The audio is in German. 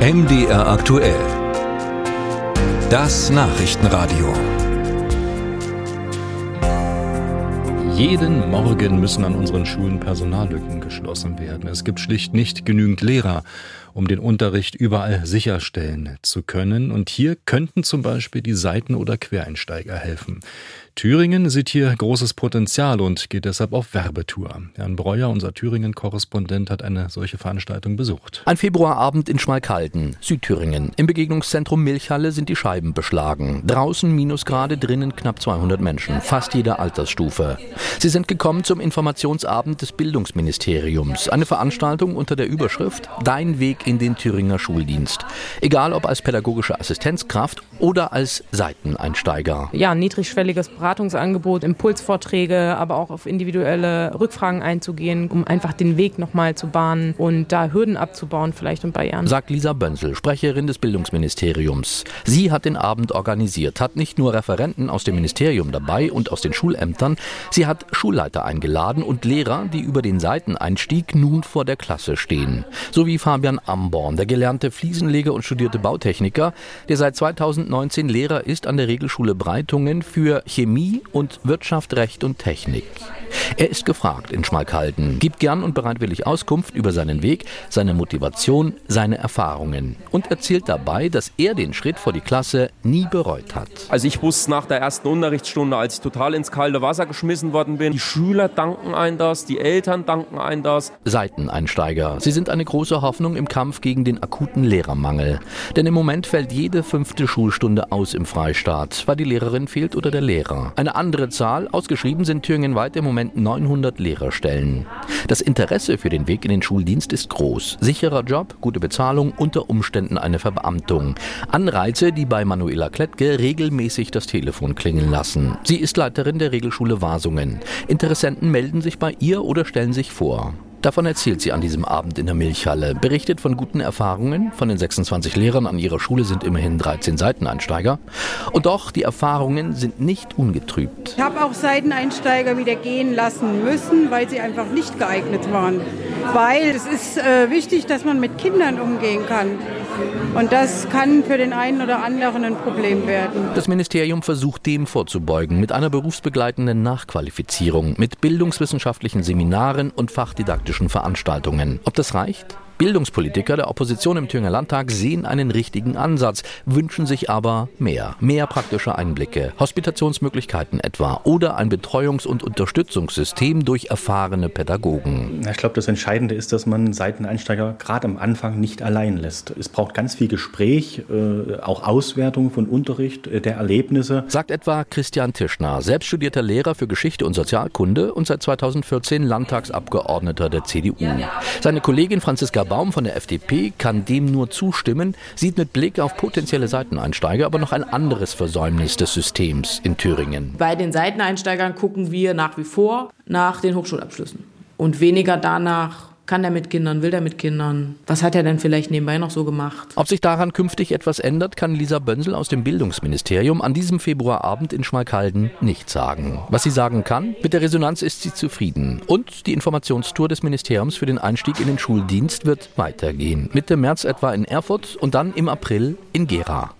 MDR aktuell. Das Nachrichtenradio. Jeden Morgen müssen an unseren Schulen Personallücken geschlossen werden. Es gibt schlicht nicht genügend Lehrer, um den Unterricht überall sicherstellen zu können. Und hier könnten zum Beispiel die Seiten- oder Quereinsteiger helfen. Thüringen sieht hier großes Potenzial und geht deshalb auf Werbetour. Jan Breuer, unser Thüringen-Korrespondent, hat eine solche Veranstaltung besucht. Ein Februarabend in Schmalkalden, Südthüringen. Im Begegnungszentrum Milchhalle sind die Scheiben beschlagen. Draußen Minusgrade, drinnen knapp 200 Menschen, fast jeder Altersstufe. Sie sind gekommen zum Informationsabend des Bildungsministeriums. Eine Veranstaltung unter der Überschrift Dein Weg in den Thüringer Schuldienst. Egal ob als pädagogische Assistenzkraft oder als Seiteneinsteiger. Ja, niedrigschwelliges Beratungsangebot, Impulsvorträge, aber auch auf individuelle Rückfragen einzugehen, um einfach den Weg nochmal zu bahnen und da Hürden abzubauen vielleicht und Barrieren. Sagt Lisa Bönsel, Sprecherin des Bildungsministeriums. Sie hat den Abend organisiert, hat nicht nur Referenten aus dem Ministerium dabei und aus den Schulämtern, sie hat Schulleiter eingeladen und Lehrer, die über den Seiteneinstieg nun vor der Klasse stehen. So wie Fabian Amborn, der gelernte Fliesenleger und studierte Bautechniker, der seit 2019 Lehrer ist an der Regelschule Breitungen für Chemie Chemie und Wirtschaft, Recht und Technik. Er ist gefragt in Schmalkalden, gibt gern und bereitwillig Auskunft über seinen Weg, seine Motivation, seine Erfahrungen und erzählt dabei, dass er den Schritt vor die Klasse nie bereut hat. Also ich wusste nach der ersten Unterrichtsstunde, als ich total ins kalte Wasser geschmissen worden bin, die Schüler danken ein das, die Eltern danken ein das. Seiteneinsteiger. Sie sind eine große Hoffnung im Kampf gegen den akuten Lehrermangel. Denn im Moment fällt jede fünfte Schulstunde aus im Freistaat, weil die Lehrerin fehlt oder der Lehrer. Eine andere Zahl, ausgeschrieben sind thüringenweit im Moment 900 Lehrerstellen. Das Interesse für den Weg in den Schuldienst ist groß. Sicherer Job, gute Bezahlung, unter Umständen eine Verbeamtung. Anreize, die bei Manuela Klettke regelmäßig das Telefon klingeln lassen. Sie ist Leiterin der Regelschule Wasungen. Interessenten melden sich bei ihr oder stellen sich vor. Davon erzählt sie an diesem Abend in der Milchhalle, berichtet von guten Erfahrungen. Von den 26 Lehrern an ihrer Schule sind immerhin 13 Seiteneinsteiger. Und doch, die Erfahrungen sind nicht ungetrübt. Ich habe auch Seiteneinsteiger wieder gehen lassen müssen, weil sie einfach nicht geeignet waren. Weil es ist äh, wichtig, dass man mit Kindern umgehen kann. Und das kann für den einen oder anderen ein Problem werden. Das Ministerium versucht dem vorzubeugen mit einer berufsbegleitenden Nachqualifizierung, mit bildungswissenschaftlichen Seminaren und fachdidaktischen Veranstaltungen. Ob das reicht? Bildungspolitiker der Opposition im Thüringer Landtag sehen einen richtigen Ansatz, wünschen sich aber mehr, mehr praktische Einblicke, Hospitationsmöglichkeiten etwa oder ein Betreuungs- und Unterstützungssystem durch erfahrene Pädagogen. Ich glaube, das Entscheidende ist, dass man Seiteneinsteiger gerade am Anfang nicht allein lässt. Es braucht ganz viel Gespräch, äh, auch Auswertung von Unterricht, äh, der Erlebnisse. Sagt etwa Christian Tischner, selbst studierter Lehrer für Geschichte und Sozialkunde und seit 2014 Landtagsabgeordneter der CDU. Seine Kollegin Franziska Baum von der FDP kann dem nur zustimmen, sieht mit Blick auf potenzielle Seiteneinsteiger aber noch ein anderes Versäumnis des Systems in Thüringen. Bei den Seiteneinsteigern gucken wir nach wie vor nach den Hochschulabschlüssen und weniger danach, kann der mit Kindern? Will der mit Kindern? Was hat er denn vielleicht nebenbei noch so gemacht? Ob sich daran künftig etwas ändert, kann Lisa Bönsel aus dem Bildungsministerium an diesem Februarabend in Schmalkalden nicht sagen. Was sie sagen kann, mit der Resonanz ist sie zufrieden. Und die Informationstour des Ministeriums für den Einstieg in den Schuldienst wird weitergehen. Mitte März etwa in Erfurt und dann im April in Gera.